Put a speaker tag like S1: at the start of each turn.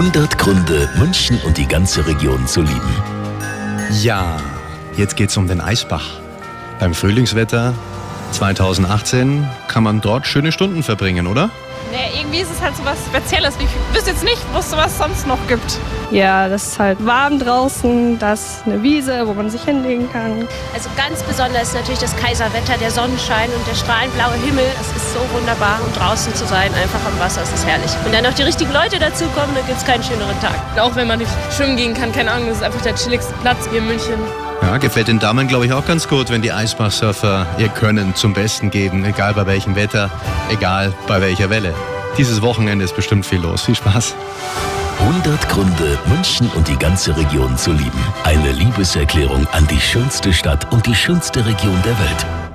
S1: 100 Gründe, München und die ganze Region zu lieben.
S2: Ja, jetzt geht's um den Eisbach. Beim Frühlingswetter 2018 kann man dort schöne Stunden verbringen, oder?
S3: Nee, irgendwie ist es halt so was Spezielles. Ich wüsste jetzt nicht, wo es sowas sonst noch gibt.
S4: Ja, das ist halt warm draußen, das ist eine Wiese, wo man sich hinlegen kann.
S5: Also ganz besonders ist natürlich das Kaiserwetter, der Sonnenschein und der strahlenblaue Himmel. Es ist so wunderbar und draußen zu sein, einfach am Wasser, es ist herrlich. Wenn dann noch die richtigen Leute dazukommen, dann gibt es keinen schöneren Tag.
S3: Auch wenn man nicht schwimmen gehen kann, keine Ahnung, das ist einfach der chilligste Platz hier in München.
S2: Ja, gefällt den Damen, glaube ich, auch ganz gut, wenn die Eisbachsurfer ihr Können zum Besten geben, egal bei welchem Wetter, egal bei welcher Welle. Dieses Wochenende ist bestimmt viel los. Viel Spaß.
S1: 100 Gründe, München und die ganze Region zu lieben. Eine Liebeserklärung an die schönste Stadt und die schönste Region der Welt.